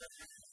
the